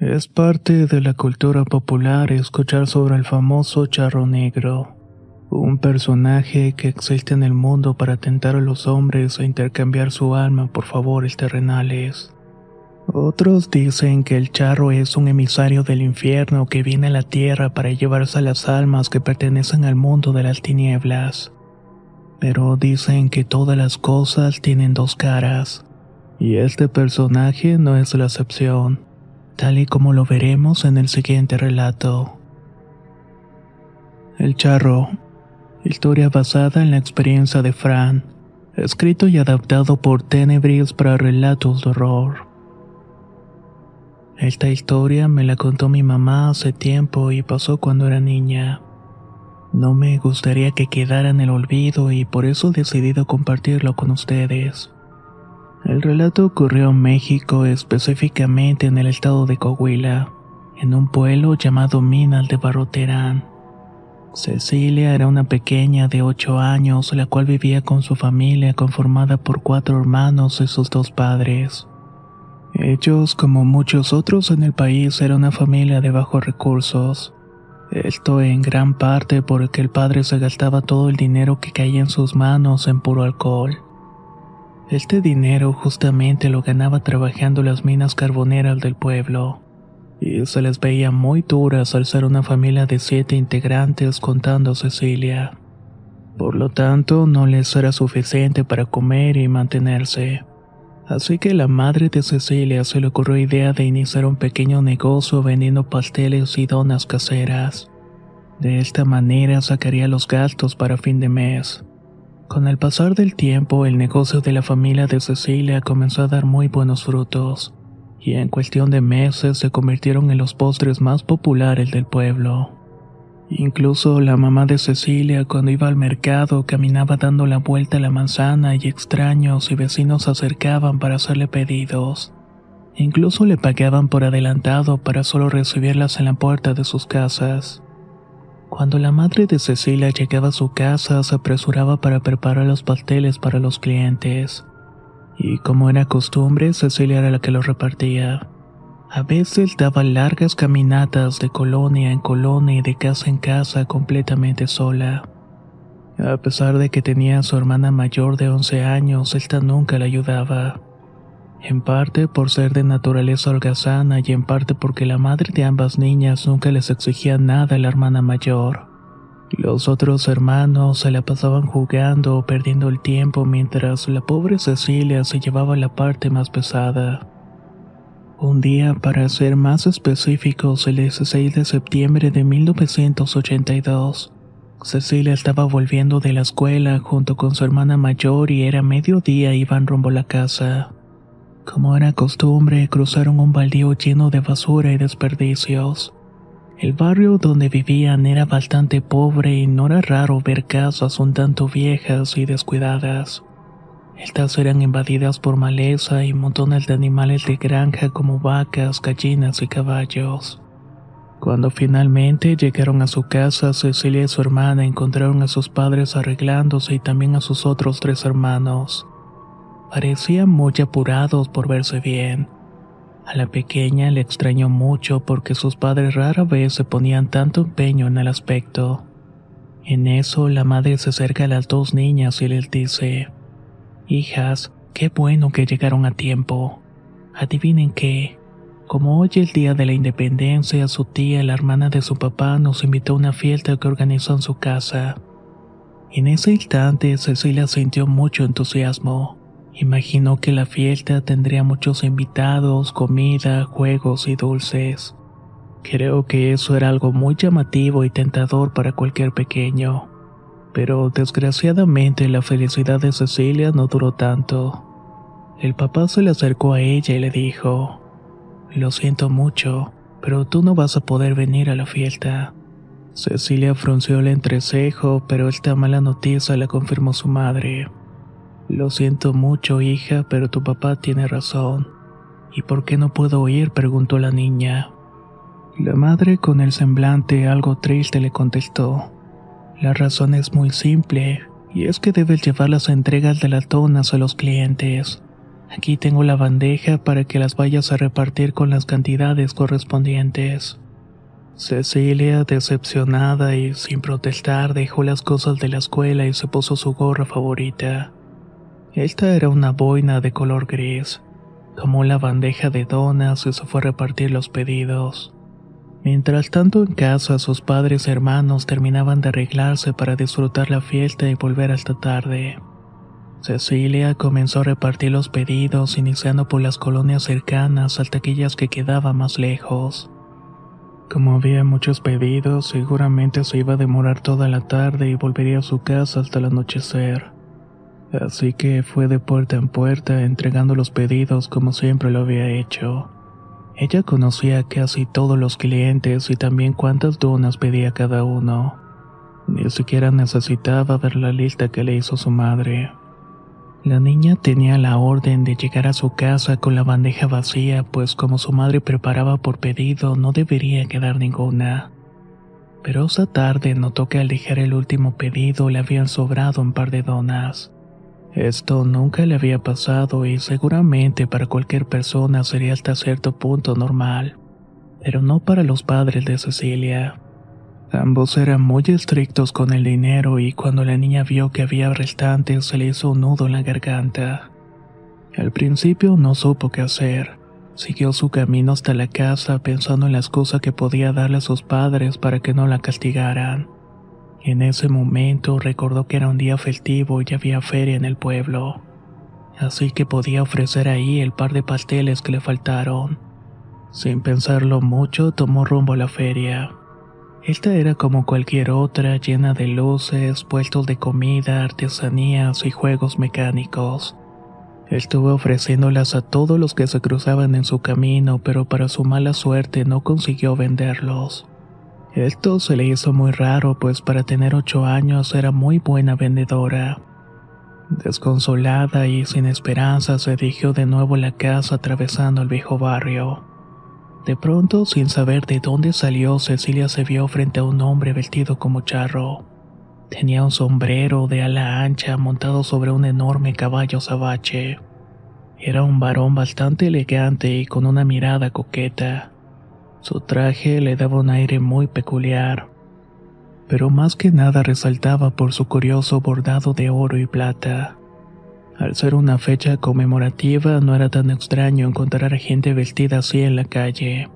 Es parte de la cultura popular escuchar sobre el famoso charro negro, un personaje que existe en el mundo para tentar a los hombres a intercambiar su alma por favores terrenales. Otros dicen que el charro es un emisario del infierno que viene a la tierra para llevarse a las almas que pertenecen al mundo de las tinieblas. Pero dicen que todas las cosas tienen dos caras, y este personaje no es la excepción tal y como lo veremos en el siguiente relato. El charro. Historia basada en la experiencia de Fran. Escrito y adaptado por Tenebris para relatos de horror. Esta historia me la contó mi mamá hace tiempo y pasó cuando era niña. No me gustaría que quedara en el olvido y por eso he decidido compartirlo con ustedes. El relato ocurrió en México, específicamente en el estado de Coahuila, en un pueblo llamado Minal de Barroterán. Cecilia era una pequeña de 8 años, la cual vivía con su familia conformada por cuatro hermanos y sus dos padres. Ellos, como muchos otros en el país, eran una familia de bajos recursos. Esto en gran parte porque el padre se gastaba todo el dinero que caía en sus manos en puro alcohol. Este dinero justamente lo ganaba trabajando las minas carboneras del pueblo, y se les veía muy duras al ser una familia de siete integrantes contando a Cecilia. Por lo tanto, no les era suficiente para comer y mantenerse. Así que la madre de Cecilia se le ocurrió idea de iniciar un pequeño negocio vendiendo pasteles y donas caseras. De esta manera sacaría los gastos para fin de mes. Con el pasar del tiempo, el negocio de la familia de Cecilia comenzó a dar muy buenos frutos, y en cuestión de meses se convirtieron en los postres más populares del pueblo. Incluso la mamá de Cecilia cuando iba al mercado caminaba dando la vuelta a la manzana y extraños y vecinos se acercaban para hacerle pedidos. Incluso le pagaban por adelantado para solo recibirlas en la puerta de sus casas. Cuando la madre de Cecilia llegaba a su casa, se apresuraba para preparar los pasteles para los clientes. Y como era costumbre, Cecilia era la que los repartía. A veces daba largas caminatas de colonia en colonia y de casa en casa completamente sola. A pesar de que tenía a su hermana mayor de 11 años, esta nunca la ayudaba en parte por ser de naturaleza holgazana y en parte porque la madre de ambas niñas nunca les exigía nada a la hermana mayor. Los otros hermanos se la pasaban jugando o perdiendo el tiempo mientras la pobre Cecilia se llevaba la parte más pesada. Un día, para ser más específicos, el 16 de septiembre de 1982, Cecilia estaba volviendo de la escuela junto con su hermana mayor y era mediodía y iban rumbo a la casa. Como era costumbre, cruzaron un baldío lleno de basura y desperdicios. El barrio donde vivían era bastante pobre y no era raro ver casas un tanto viejas y descuidadas. Estas eran invadidas por maleza y montones de animales de granja como vacas, gallinas y caballos. Cuando finalmente llegaron a su casa, Cecilia y su hermana encontraron a sus padres arreglándose y también a sus otros tres hermanos. Parecían muy apurados por verse bien. A la pequeña le extrañó mucho porque sus padres rara vez se ponían tanto empeño en el aspecto. En eso la madre se acerca a las dos niñas y les dice, Hijas, qué bueno que llegaron a tiempo. Adivinen qué. Como hoy el día de la independencia, su tía, la hermana de su papá, nos invitó a una fiesta que organizó en su casa. En ese instante Cecilia sintió mucho entusiasmo Imaginó que la fiesta tendría muchos invitados, comida, juegos y dulces. Creo que eso era algo muy llamativo y tentador para cualquier pequeño. Pero desgraciadamente la felicidad de Cecilia no duró tanto. El papá se le acercó a ella y le dijo, Lo siento mucho, pero tú no vas a poder venir a la fiesta. Cecilia frunció el entrecejo, pero esta mala noticia la confirmó su madre. Lo siento mucho, hija, pero tu papá tiene razón. ¿Y por qué no puedo ir? preguntó la niña. La madre, con el semblante algo triste, le contestó. La razón es muy simple, y es que debes llevar las entregas de las donas a los clientes. Aquí tengo la bandeja para que las vayas a repartir con las cantidades correspondientes. Cecilia, decepcionada y sin protestar, dejó las cosas de la escuela y se puso su gorra favorita. Esta era una boina de color gris. Tomó la bandeja de donas y se fue a repartir los pedidos. Mientras tanto en casa sus padres y hermanos terminaban de arreglarse para disfrutar la fiesta y volver hasta tarde. Cecilia comenzó a repartir los pedidos iniciando por las colonias cercanas hasta aquellas que quedaban más lejos. Como había muchos pedidos, seguramente se iba a demorar toda la tarde y volvería a su casa hasta el anochecer. Así que fue de puerta en puerta entregando los pedidos como siempre lo había hecho. Ella conocía casi todos los clientes y también cuántas donas pedía cada uno. Ni siquiera necesitaba ver la lista que le hizo su madre. La niña tenía la orden de llegar a su casa con la bandeja vacía, pues como su madre preparaba por pedido no debería quedar ninguna. Pero esa tarde notó que al dejar el último pedido le habían sobrado un par de donas. Esto nunca le había pasado y seguramente para cualquier persona sería hasta cierto punto normal, pero no para los padres de Cecilia. Ambos eran muy estrictos con el dinero y cuando la niña vio que había restantes se le hizo un nudo en la garganta. Al principio no supo qué hacer. Siguió su camino hasta la casa pensando en las cosas que podía darle a sus padres para que no la castigaran. En ese momento recordó que era un día festivo y había feria en el pueblo, así que podía ofrecer ahí el par de pasteles que le faltaron. Sin pensarlo mucho, tomó rumbo a la feria. Esta era como cualquier otra, llena de luces, puestos de comida, artesanías y juegos mecánicos. Estuvo ofreciéndolas a todos los que se cruzaban en su camino, pero para su mala suerte no consiguió venderlos. Esto se le hizo muy raro, pues para tener ocho años era muy buena vendedora. Desconsolada y sin esperanza se dirigió de nuevo a la casa atravesando el viejo barrio. De pronto, sin saber de dónde salió, Cecilia se vio frente a un hombre vestido como charro. Tenía un sombrero de ala ancha montado sobre un enorme caballo sabache. Era un varón bastante elegante y con una mirada coqueta. Su traje le daba un aire muy peculiar, pero más que nada resaltaba por su curioso bordado de oro y plata. Al ser una fecha conmemorativa, no era tan extraño encontrar a gente vestida así en la calle.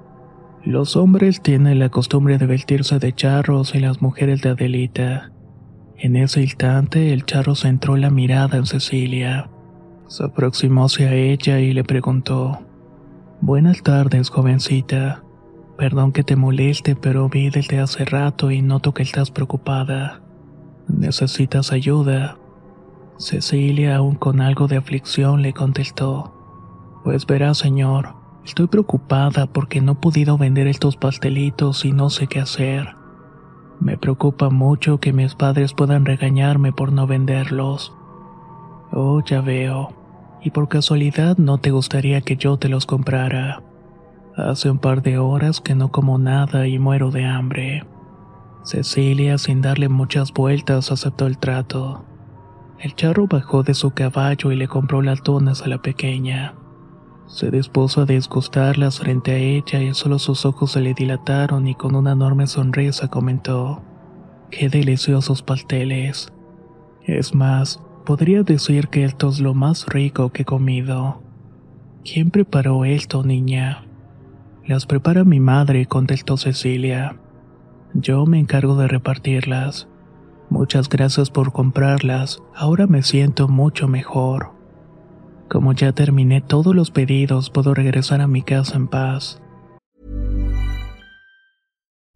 Los hombres tienen la costumbre de vestirse de charros y las mujeres de Adelita. En ese instante, el charro centró la mirada en Cecilia. Se aproximó hacia ella y le preguntó: Buenas tardes, jovencita. Perdón que te moleste, pero vi desde hace rato y noto que estás preocupada. ¿Necesitas ayuda? Cecilia, aún con algo de aflicción, le contestó. Pues verá, señor, estoy preocupada porque no he podido vender estos pastelitos y no sé qué hacer. Me preocupa mucho que mis padres puedan regañarme por no venderlos. Oh, ya veo. ¿Y por casualidad no te gustaría que yo te los comprara? Hace un par de horas que no como nada y muero de hambre. Cecilia, sin darle muchas vueltas, aceptó el trato. El charro bajó de su caballo y le compró las donas a la pequeña. Se dispuso a disgustarlas frente a ella y solo sus ojos se le dilataron y con una enorme sonrisa comentó, ¡Qué deliciosos pasteles! Es más, podría decir que esto es lo más rico que he comido. ¿Quién preparó esto, niña? Las prepara mi madre, contestó Cecilia. Yo me encargo de repartirlas. Muchas gracias por comprarlas, ahora me siento mucho mejor. Como ya terminé todos los pedidos, puedo regresar a mi casa en paz.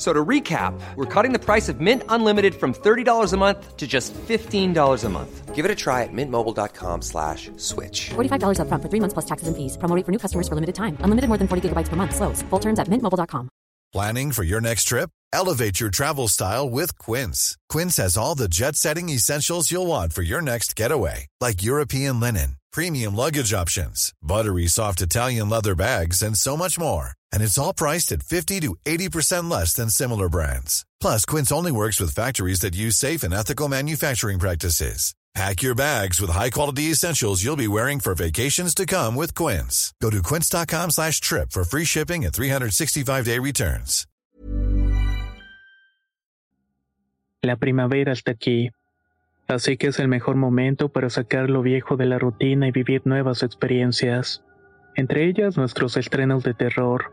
So to recap, we're cutting the price of Mint Unlimited from $30 a month to just $15 a month. Give it a try at mintmobile.com slash switch. $45 up front for three months plus taxes and fees. Promo for new customers for limited time. Unlimited more than 40 gigabytes per month. Slows. Full terms at mintmobile.com. Planning for your next trip? Elevate your travel style with Quince. Quince has all the jet-setting essentials you'll want for your next getaway. Like European linen, premium luggage options, buttery soft Italian leather bags, and so much more and it's all priced at 50 to 80% less than similar brands. Plus, Quince only works with factories that use safe and ethical manufacturing practices. Pack your bags with high-quality essentials you'll be wearing for vacations to come with Quince. Go to quince.com slash trip for free shipping and 365-day returns. La primavera está aquí, así que es el mejor momento para sacar lo viejo de la rutina y vivir nuevas experiencias, entre ellas nuestros estrenos de terror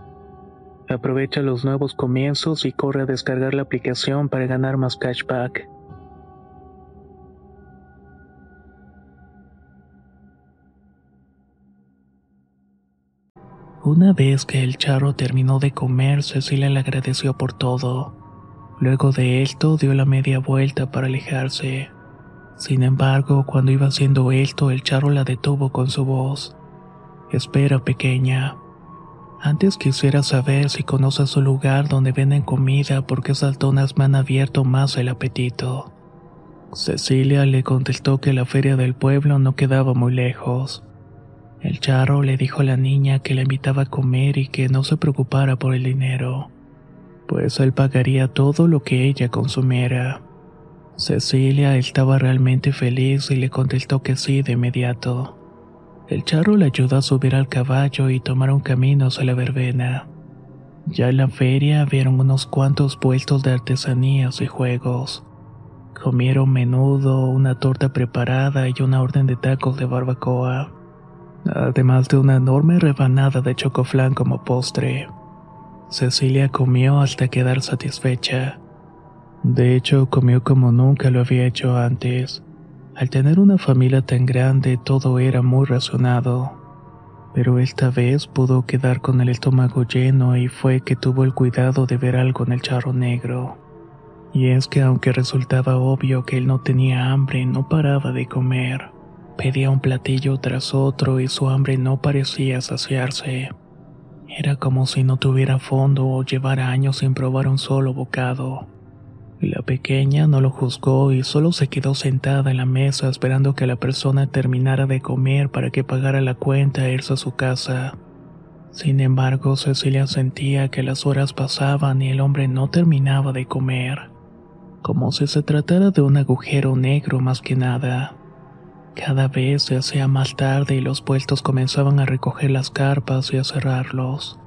Aprovecha los nuevos comienzos y corre a descargar la aplicación para ganar más cashback. Una vez que el charro terminó de comer, Cecilia le agradeció por todo. Luego de esto dio la media vuelta para alejarse. Sin embargo, cuando iba haciendo esto, el charro la detuvo con su voz. Espera, pequeña. Antes quisiera saber si conoces un lugar donde venden comida porque esas donas me han abierto más el apetito. Cecilia le contestó que la feria del pueblo no quedaba muy lejos. El charro le dijo a la niña que la invitaba a comer y que no se preocupara por el dinero, pues él pagaría todo lo que ella consumiera. Cecilia estaba realmente feliz y le contestó que sí de inmediato. El charro le ayudó a subir al caballo y tomaron caminos a la verbena. Ya en la feria vieron unos cuantos puestos de artesanías y juegos. Comieron menudo, una torta preparada y una orden de tacos de barbacoa, además de una enorme rebanada de chocoflán como postre. Cecilia comió hasta quedar satisfecha. De hecho, comió como nunca lo había hecho antes. Al tener una familia tan grande todo era muy racionado, pero esta vez pudo quedar con el estómago lleno y fue que tuvo el cuidado de ver algo en el charro negro. Y es que aunque resultaba obvio que él no tenía hambre, no paraba de comer. Pedía un platillo tras otro y su hambre no parecía saciarse. Era como si no tuviera fondo o llevara años sin probar un solo bocado. La pequeña no lo juzgó y solo se quedó sentada en la mesa esperando que la persona terminara de comer para que pagara la cuenta e irse a su casa. Sin embargo, Cecilia sentía que las horas pasaban y el hombre no terminaba de comer, como si se tratara de un agujero negro más que nada. Cada vez se hacía más tarde y los puestos comenzaban a recoger las carpas y a cerrarlos.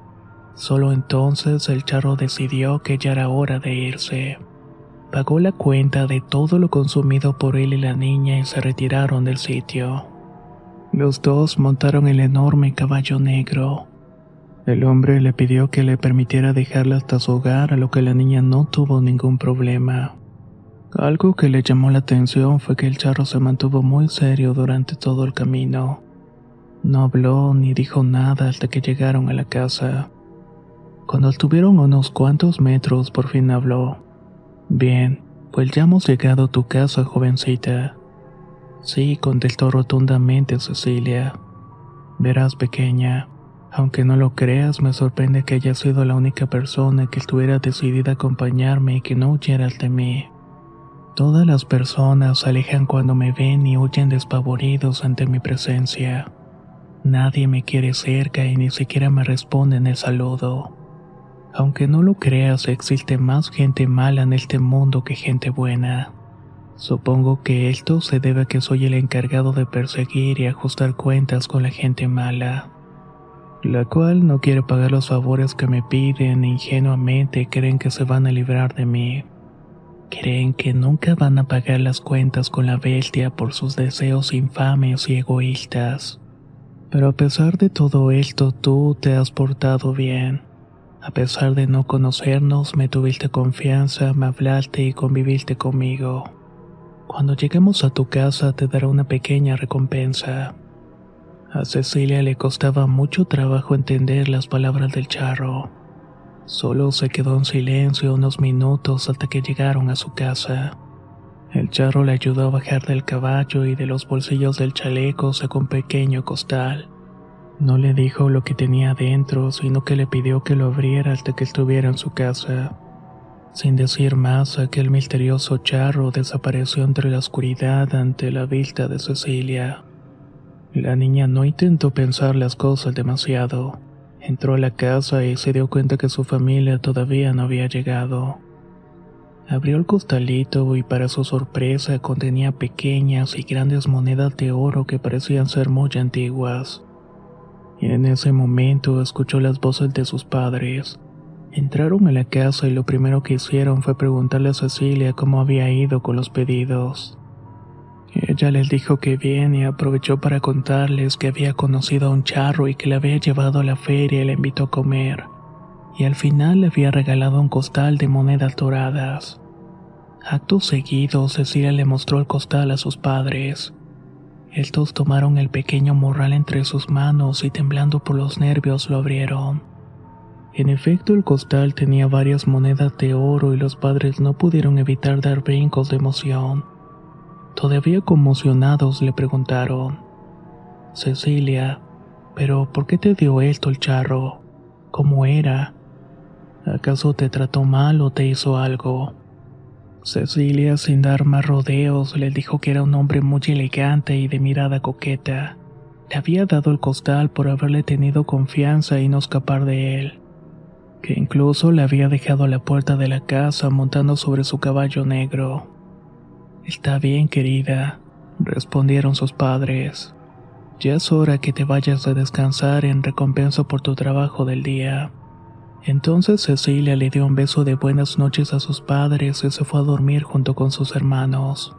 Solo entonces el charro decidió que ya era hora de irse pagó la cuenta de todo lo consumido por él y la niña y se retiraron del sitio. Los dos montaron el enorme caballo negro. El hombre le pidió que le permitiera dejarla hasta su hogar, a lo que la niña no tuvo ningún problema. Algo que le llamó la atención fue que el charro se mantuvo muy serio durante todo el camino. No habló ni dijo nada hasta que llegaron a la casa. Cuando estuvieron unos cuantos metros, por fin habló. Bien, pues ya hemos llegado a tu casa, jovencita. Sí, contestó rotundamente Cecilia. Verás, pequeña, aunque no lo creas, me sorprende que hayas sido la única persona que estuviera decidida a acompañarme y que no huyeras de mí. Todas las personas se alejan cuando me ven y huyen despavoridos ante mi presencia. Nadie me quiere cerca y ni siquiera me responden el saludo. Aunque no lo creas, existe más gente mala en este mundo que gente buena. Supongo que esto se debe a que soy el encargado de perseguir y ajustar cuentas con la gente mala la cual no quiere pagar los favores que me piden e ingenuamente creen que se van a librar de mí. Creen que nunca van a pagar las cuentas con la bestia por sus deseos infames y egoístas. Pero a pesar de todo esto, tú te has portado bien. A pesar de no conocernos, me tuviste confianza, me hablaste y conviviste conmigo. Cuando lleguemos a tu casa te daré una pequeña recompensa. A Cecilia le costaba mucho trabajo entender las palabras del charro. Solo se quedó en silencio unos minutos hasta que llegaron a su casa. El charro le ayudó a bajar del caballo y de los bolsillos del chaleco sacó un pequeño costal. No le dijo lo que tenía dentro, sino que le pidió que lo abriera hasta que estuviera en su casa. Sin decir más, aquel misterioso charro desapareció entre la oscuridad ante la vista de Cecilia. La niña no intentó pensar las cosas demasiado. Entró a la casa y se dio cuenta que su familia todavía no había llegado. Abrió el costalito y para su sorpresa contenía pequeñas y grandes monedas de oro que parecían ser muy antiguas. En ese momento escuchó las voces de sus padres. Entraron a la casa y lo primero que hicieron fue preguntarle a Cecilia cómo había ido con los pedidos. Ella les dijo que bien y aprovechó para contarles que había conocido a un charro y que le había llevado a la feria y le invitó a comer. Y al final le había regalado un costal de monedas doradas. Acto seguido, Cecilia le mostró el costal a sus padres. Estos tomaron el pequeño morral entre sus manos y temblando por los nervios lo abrieron. En efecto, el costal tenía varias monedas de oro y los padres no pudieron evitar dar brincos de emoción. Todavía conmocionados le preguntaron, Cecilia, ¿pero por qué te dio esto el charro? ¿Cómo era? ¿Acaso te trató mal o te hizo algo? Cecilia, sin dar más rodeos, le dijo que era un hombre muy elegante y de mirada coqueta. Le había dado el costal por haberle tenido confianza y no escapar de él. Que incluso le había dejado a la puerta de la casa montando sobre su caballo negro. Está bien, querida, respondieron sus padres. Ya es hora que te vayas a descansar en recompensa por tu trabajo del día. Entonces Cecilia le dio un beso de buenas noches a sus padres y se fue a dormir junto con sus hermanos.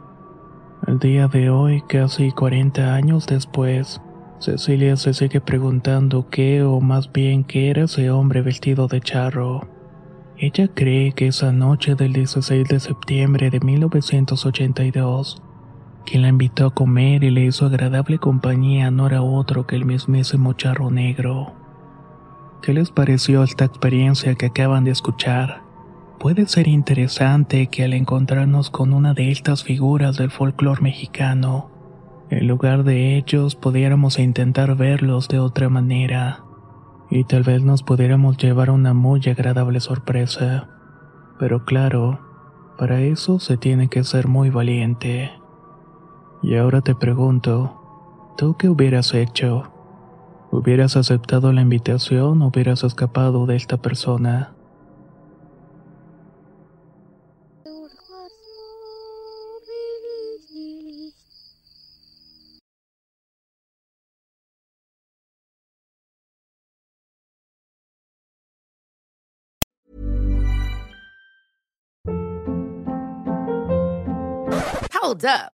El día de hoy, casi 40 años después, Cecilia se sigue preguntando qué o más bien qué era ese hombre vestido de charro. Ella cree que esa noche del 16 de septiembre de 1982, quien la invitó a comer y le hizo agradable compañía no era otro que el mismísimo charro negro. ¿Qué les pareció esta experiencia que acaban de escuchar? Puede ser interesante que al encontrarnos con una de estas figuras del folclore mexicano, en lugar de ellos pudiéramos intentar verlos de otra manera y tal vez nos pudiéramos llevar una muy agradable sorpresa. Pero claro, para eso se tiene que ser muy valiente. Y ahora te pregunto, ¿tú qué hubieras hecho? ¿Hubieras aceptado la invitación hubieras escapado de esta persona? Hold up.